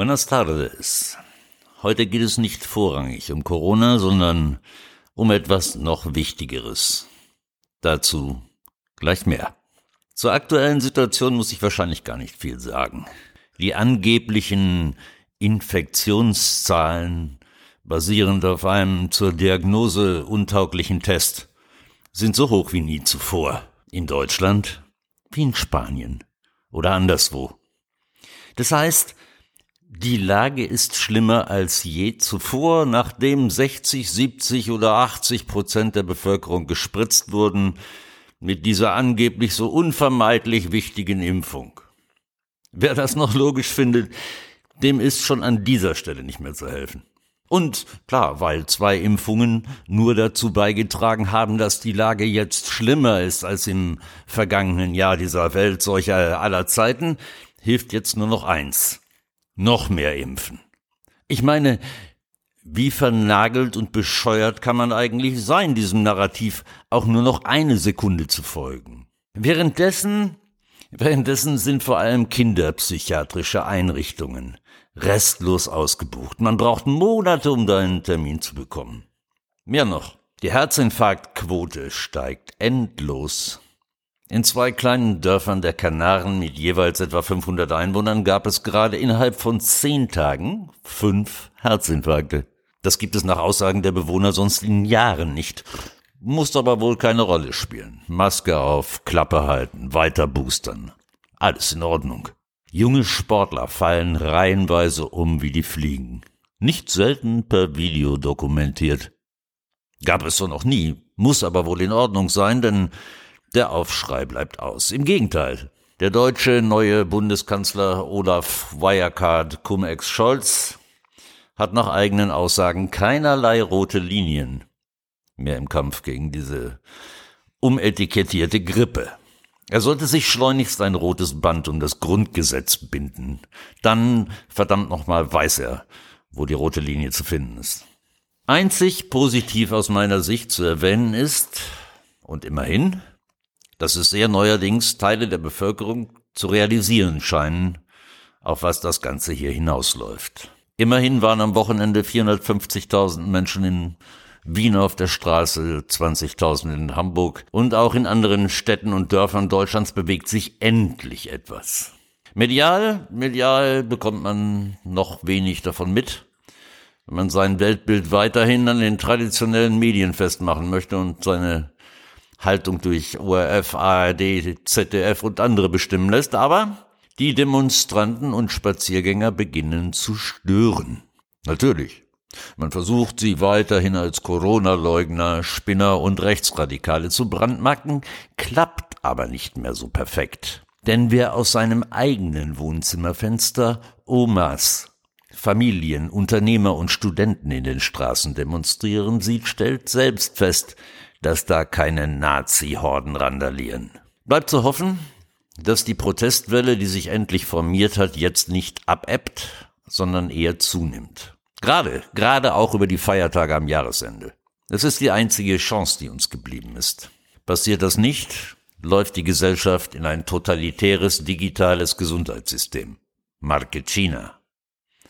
Buenas tardes. Heute geht es nicht vorrangig um Corona, sondern um etwas noch Wichtigeres. Dazu gleich mehr. Zur aktuellen Situation muss ich wahrscheinlich gar nicht viel sagen. Die angeblichen Infektionszahlen basierend auf einem zur Diagnose untauglichen Test sind so hoch wie nie zuvor. In Deutschland wie in Spanien oder anderswo. Das heißt, die Lage ist schlimmer als je zuvor, nachdem 60, 70 oder 80 Prozent der Bevölkerung gespritzt wurden mit dieser angeblich so unvermeidlich wichtigen Impfung. Wer das noch logisch findet, dem ist schon an dieser Stelle nicht mehr zu helfen. Und klar, weil zwei Impfungen nur dazu beigetragen haben, dass die Lage jetzt schlimmer ist als im vergangenen Jahr dieser Weltseuche aller Zeiten, hilft jetzt nur noch eins noch mehr impfen. Ich meine, wie vernagelt und bescheuert kann man eigentlich sein, diesem Narrativ auch nur noch eine Sekunde zu folgen? Währenddessen, währenddessen sind vor allem kinderpsychiatrische Einrichtungen restlos ausgebucht. Man braucht Monate, um da einen Termin zu bekommen. Mehr noch, die Herzinfarktquote steigt endlos. In zwei kleinen Dörfern der Kanaren mit jeweils etwa 500 Einwohnern gab es gerade innerhalb von zehn Tagen fünf Herzinfarkte. Das gibt es nach Aussagen der Bewohner sonst in Jahren nicht. Muss aber wohl keine Rolle spielen. Maske auf, Klappe halten, weiter boostern. Alles in Ordnung. Junge Sportler fallen reihenweise um wie die Fliegen. Nicht selten per Video dokumentiert. Gab es so noch nie, muss aber wohl in Ordnung sein, denn der Aufschrei bleibt aus. Im Gegenteil. Der deutsche neue Bundeskanzler Olaf Wirecard Cum-Ex Scholz hat nach eigenen Aussagen keinerlei rote Linien mehr im Kampf gegen diese umetikettierte Grippe. Er sollte sich schleunigst ein rotes Band um das Grundgesetz binden. Dann, verdammt nochmal, weiß er, wo die rote Linie zu finden ist. Einzig positiv aus meiner Sicht zu erwähnen ist, und immerhin, dass es sehr neuerdings Teile der Bevölkerung zu realisieren scheinen, auf was das Ganze hier hinausläuft. Immerhin waren am Wochenende 450.000 Menschen in Wien auf der Straße, 20.000 in Hamburg und auch in anderen Städten und Dörfern Deutschlands bewegt sich endlich etwas. Medial, medial bekommt man noch wenig davon mit, wenn man sein Weltbild weiterhin an den traditionellen Medien festmachen möchte und seine Haltung durch ORF, ARD, ZDF und andere bestimmen lässt, aber die Demonstranten und Spaziergänger beginnen zu stören. Natürlich. Man versucht sie weiterhin als Corona-Leugner, Spinner und Rechtsradikale zu brandmarken, klappt aber nicht mehr so perfekt. Denn wer aus seinem eigenen Wohnzimmerfenster Omas, Familien, Unternehmer und Studenten in den Straßen demonstrieren sieht, stellt selbst fest, dass da keine Nazi-Horden randalieren. Bleibt zu hoffen, dass die Protestwelle, die sich endlich formiert hat, jetzt nicht abebbt, sondern eher zunimmt. Gerade, gerade auch über die Feiertage am Jahresende. Das ist die einzige Chance, die uns geblieben ist. Passiert das nicht, läuft die Gesellschaft in ein totalitäres digitales Gesundheitssystem. Marke China.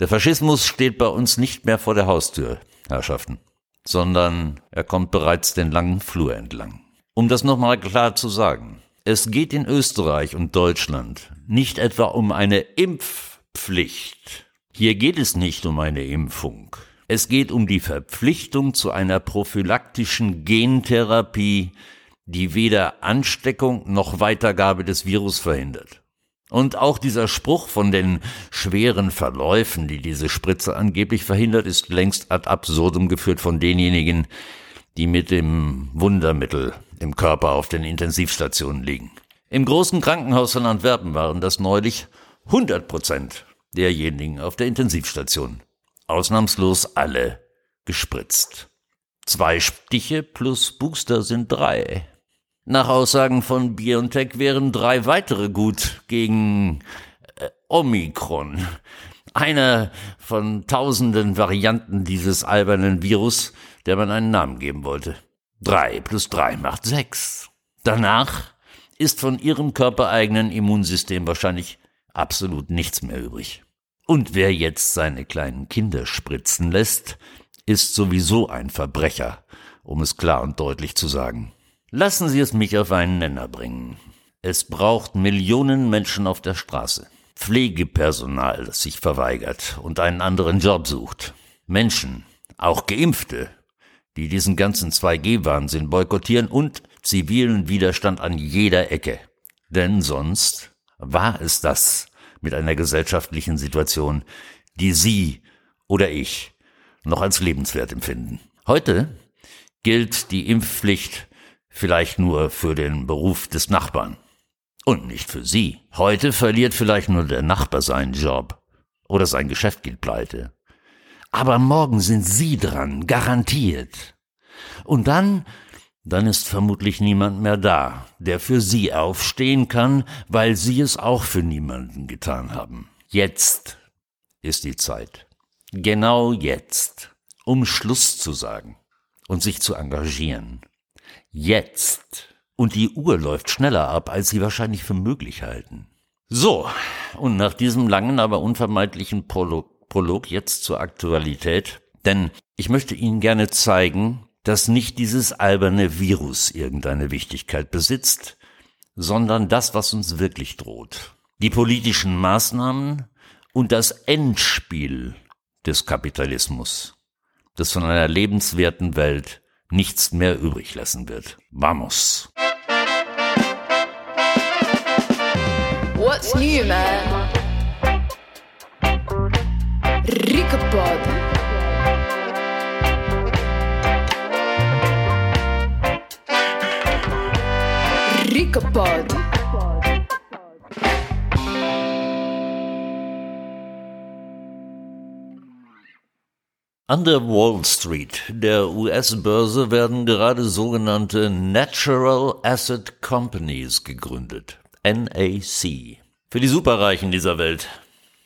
Der Faschismus steht bei uns nicht mehr vor der Haustür, Herrschaften sondern er kommt bereits den langen Flur entlang. Um das nochmal klar zu sagen, es geht in Österreich und Deutschland nicht etwa um eine Impfpflicht. Hier geht es nicht um eine Impfung. Es geht um die Verpflichtung zu einer prophylaktischen Gentherapie, die weder Ansteckung noch Weitergabe des Virus verhindert. Und auch dieser Spruch von den schweren Verläufen, die diese Spritze angeblich verhindert, ist längst ad absurdum geführt von denjenigen, die mit dem Wundermittel im Körper auf den Intensivstationen liegen. Im großen Krankenhaus von Antwerpen waren das neulich 100 Prozent derjenigen auf der Intensivstation. Ausnahmslos alle gespritzt. Zwei Stiche plus Booster sind drei. Nach Aussagen von BioNTech wären drei weitere gut gegen äh, Omikron. Einer von tausenden Varianten dieses albernen Virus, der man einen Namen geben wollte. Drei plus drei macht sechs. Danach ist von ihrem körpereigenen Immunsystem wahrscheinlich absolut nichts mehr übrig. Und wer jetzt seine kleinen Kinder spritzen lässt, ist sowieso ein Verbrecher, um es klar und deutlich zu sagen. Lassen Sie es mich auf einen Nenner bringen. Es braucht Millionen Menschen auf der Straße. Pflegepersonal, das sich verweigert und einen anderen Job sucht. Menschen, auch Geimpfte, die diesen ganzen 2G-Wahnsinn boykottieren und zivilen Widerstand an jeder Ecke. Denn sonst war es das mit einer gesellschaftlichen Situation, die Sie oder ich noch als lebenswert empfinden. Heute gilt die Impfpflicht vielleicht nur für den Beruf des Nachbarn und nicht für Sie. Heute verliert vielleicht nur der Nachbar seinen Job oder sein Geschäft geht pleite. Aber morgen sind Sie dran, garantiert. Und dann dann ist vermutlich niemand mehr da, der für Sie aufstehen kann, weil Sie es auch für niemanden getan haben. Jetzt ist die Zeit. Genau jetzt, um Schluss zu sagen und sich zu engagieren. Jetzt. Und die Uhr läuft schneller ab, als Sie wahrscheinlich für möglich halten. So, und nach diesem langen, aber unvermeidlichen Prolog, Prolog jetzt zur Aktualität, denn ich möchte Ihnen gerne zeigen, dass nicht dieses alberne Virus irgendeine Wichtigkeit besitzt, sondern das, was uns wirklich droht. Die politischen Maßnahmen und das Endspiel des Kapitalismus, das von einer lebenswerten Welt nichts mehr übrig lassen wird. Vamos! What's new, man? Ricopod. Ricopod. An der Wall Street, der US-Börse, werden gerade sogenannte Natural Asset Companies gegründet. NAC. Für die Superreichen dieser Welt.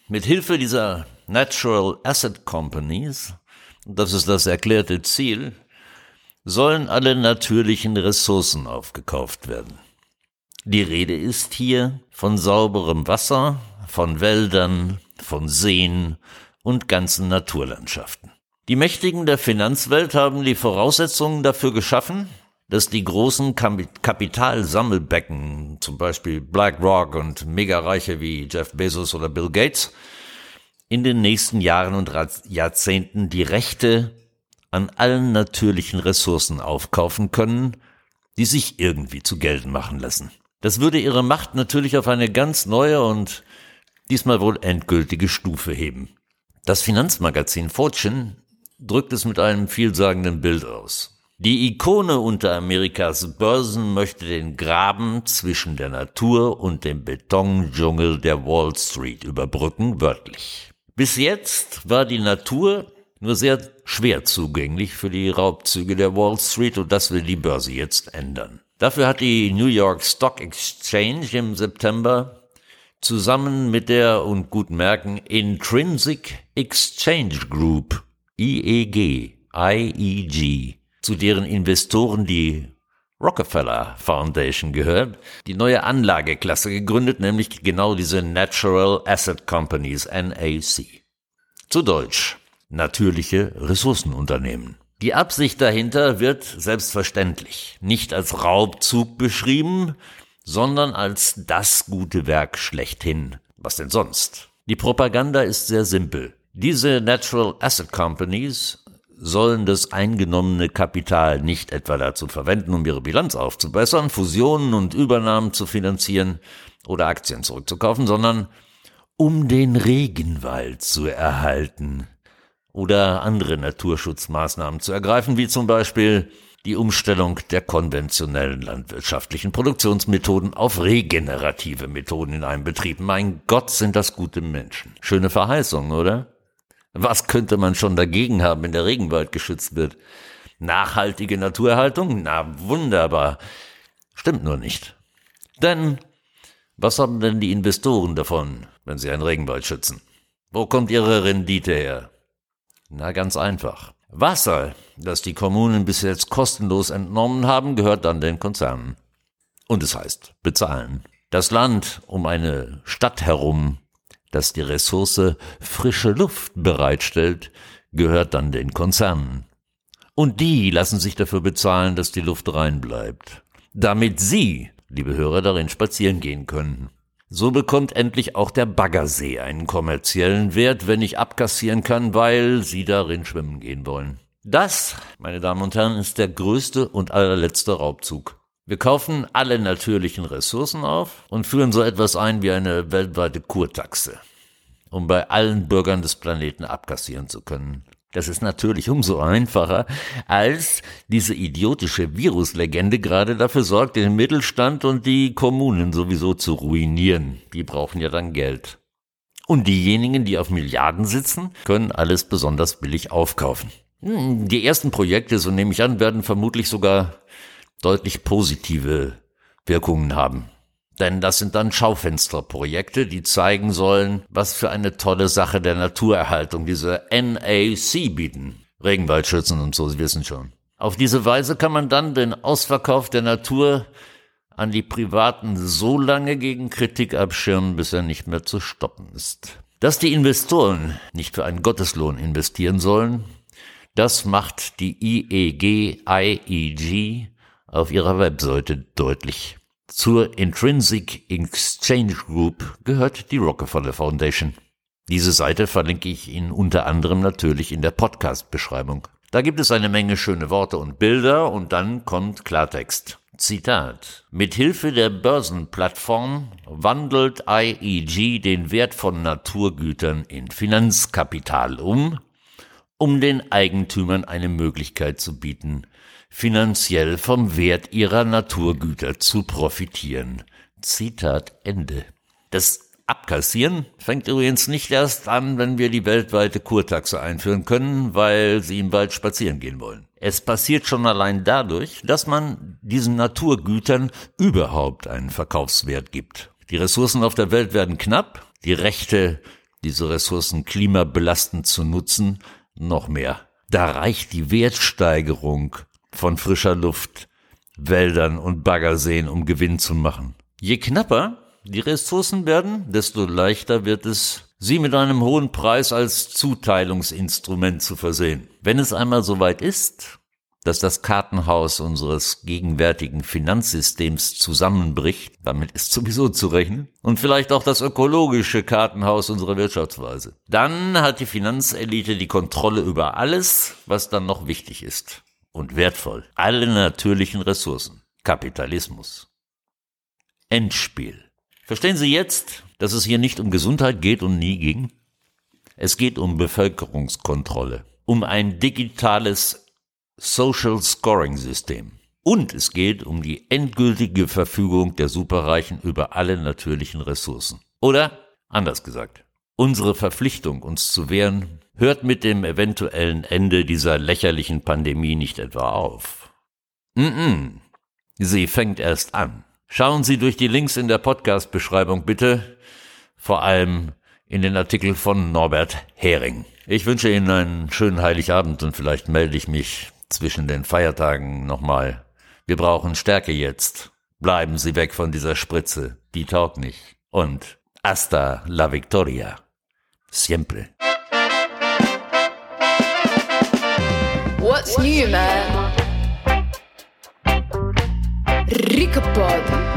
Mit Hilfe dieser Natural Asset Companies, das ist das erklärte Ziel, sollen alle natürlichen Ressourcen aufgekauft werden. Die Rede ist hier von sauberem Wasser, von Wäldern, von Seen und ganzen Naturlandschaften. Die Mächtigen der Finanzwelt haben die Voraussetzungen dafür geschaffen, dass die großen Kapitalsammelbecken, zum Beispiel BlackRock und Megareiche wie Jeff Bezos oder Bill Gates, in den nächsten Jahren und Jahrzehnten die Rechte an allen natürlichen Ressourcen aufkaufen können, die sich irgendwie zu gelten machen lassen. Das würde ihre Macht natürlich auf eine ganz neue und diesmal wohl endgültige Stufe heben. Das Finanzmagazin Fortune drückt es mit einem vielsagenden Bild aus. Die Ikone unter Amerikas Börsen möchte den Graben zwischen der Natur und dem Betondschungel der Wall Street überbrücken, wörtlich. Bis jetzt war die Natur nur sehr schwer zugänglich für die Raubzüge der Wall Street und das will die Börse jetzt ändern. Dafür hat die New York Stock Exchange im September zusammen mit der, und gut merken, Intrinsic Exchange Group, IEG, IEG, zu deren Investoren die Rockefeller Foundation gehört, die neue Anlageklasse gegründet, nämlich genau diese Natural Asset Companies, NAC. Zu Deutsch, natürliche Ressourcenunternehmen. Die Absicht dahinter wird selbstverständlich nicht als Raubzug beschrieben, sondern als das gute Werk schlechthin. Was denn sonst? Die Propaganda ist sehr simpel. Diese Natural Asset Companies sollen das eingenommene Kapital nicht etwa dazu verwenden, um ihre Bilanz aufzubessern, Fusionen und Übernahmen zu finanzieren oder Aktien zurückzukaufen, sondern um den Regenwald zu erhalten, oder andere Naturschutzmaßnahmen zu ergreifen, wie zum Beispiel die Umstellung der konventionellen landwirtschaftlichen Produktionsmethoden auf regenerative Methoden in einem Betrieb. Mein Gott, sind das gute Menschen. Schöne Verheißung, oder? Was könnte man schon dagegen haben, wenn der Regenwald geschützt wird? Nachhaltige Naturerhaltung? Na wunderbar. Stimmt nur nicht. Denn was haben denn die Investoren davon, wenn sie einen Regenwald schützen? Wo kommt ihre Rendite her? Na, ganz einfach. Wasser, das die Kommunen bis jetzt kostenlos entnommen haben, gehört dann den Konzernen. Und es heißt bezahlen. Das Land um eine Stadt herum, das die Ressource frische Luft bereitstellt, gehört dann den Konzernen. Und die lassen sich dafür bezahlen, dass die Luft rein bleibt. Damit Sie, liebe Hörer, darin spazieren gehen können. So bekommt endlich auch der Baggersee einen kommerziellen Wert, wenn ich abkassieren kann, weil Sie darin schwimmen gehen wollen. Das, meine Damen und Herren, ist der größte und allerletzte Raubzug. Wir kaufen alle natürlichen Ressourcen auf und führen so etwas ein wie eine weltweite Kurtaxe, um bei allen Bürgern des Planeten abkassieren zu können. Das ist natürlich umso einfacher, als diese idiotische Viruslegende gerade dafür sorgt, den Mittelstand und die Kommunen sowieso zu ruinieren. Die brauchen ja dann Geld. Und diejenigen, die auf Milliarden sitzen, können alles besonders billig aufkaufen. Hm, die ersten Projekte, so nehme ich an, werden vermutlich sogar deutlich positive Wirkungen haben. Denn das sind dann Schaufensterprojekte, die zeigen sollen, was für eine tolle Sache der Naturerhaltung diese NAC bieten. Regenwald schützen und so, Sie wissen schon. Auf diese Weise kann man dann den Ausverkauf der Natur an die Privaten so lange gegen Kritik abschirmen, bis er nicht mehr zu stoppen ist. Dass die Investoren nicht für einen Gotteslohn investieren sollen, das macht die IEG, IEG auf ihrer Webseite deutlich. Zur Intrinsic Exchange Group gehört die Rockefeller Foundation. Diese Seite verlinke ich Ihnen unter anderem natürlich in der Podcast-Beschreibung. Da gibt es eine Menge schöne Worte und Bilder und dann kommt Klartext. Zitat. Mit Hilfe der Börsenplattform wandelt IEG den Wert von Naturgütern in Finanzkapital um, um den Eigentümern eine Möglichkeit zu bieten, finanziell vom Wert ihrer Naturgüter zu profitieren. Zitat Ende. Das Abkassieren fängt übrigens nicht erst an, wenn wir die weltweite Kurtaxe einführen können, weil sie im Wald spazieren gehen wollen. Es passiert schon allein dadurch, dass man diesen Naturgütern überhaupt einen Verkaufswert gibt. Die Ressourcen auf der Welt werden knapp, die Rechte, diese Ressourcen klimabelastend zu nutzen, noch mehr. Da reicht die Wertsteigerung von frischer Luft, Wäldern und Baggerseen, um Gewinn zu machen. Je knapper die Ressourcen werden, desto leichter wird es, sie mit einem hohen Preis als Zuteilungsinstrument zu versehen. Wenn es einmal soweit ist, dass das Kartenhaus unseres gegenwärtigen Finanzsystems zusammenbricht, damit ist sowieso zu rechnen, und vielleicht auch das ökologische Kartenhaus unserer Wirtschaftsweise. Dann hat die Finanzelite die Kontrolle über alles, was dann noch wichtig ist und wertvoll. Alle natürlichen Ressourcen. Kapitalismus. Endspiel. Verstehen Sie jetzt, dass es hier nicht um Gesundheit geht und nie ging? Es geht um Bevölkerungskontrolle, um ein digitales Social Scoring System. Und es geht um die endgültige Verfügung der Superreichen über alle natürlichen Ressourcen. Oder, anders gesagt, unsere Verpflichtung, uns zu wehren, hört mit dem eventuellen Ende dieser lächerlichen Pandemie nicht etwa auf. Mm, -mm. Sie fängt erst an. Schauen Sie durch die Links in der Podcast-Beschreibung bitte, vor allem in den Artikel von Norbert Hering. Ich wünsche Ihnen einen schönen Heiligabend und vielleicht melde ich mich zwischen den Feiertagen nochmal. Wir brauchen Stärke jetzt. Bleiben Sie weg von dieser Spritze, die taugt nicht. Und hasta la victoria. Siempre. What's new, man? Ricapod.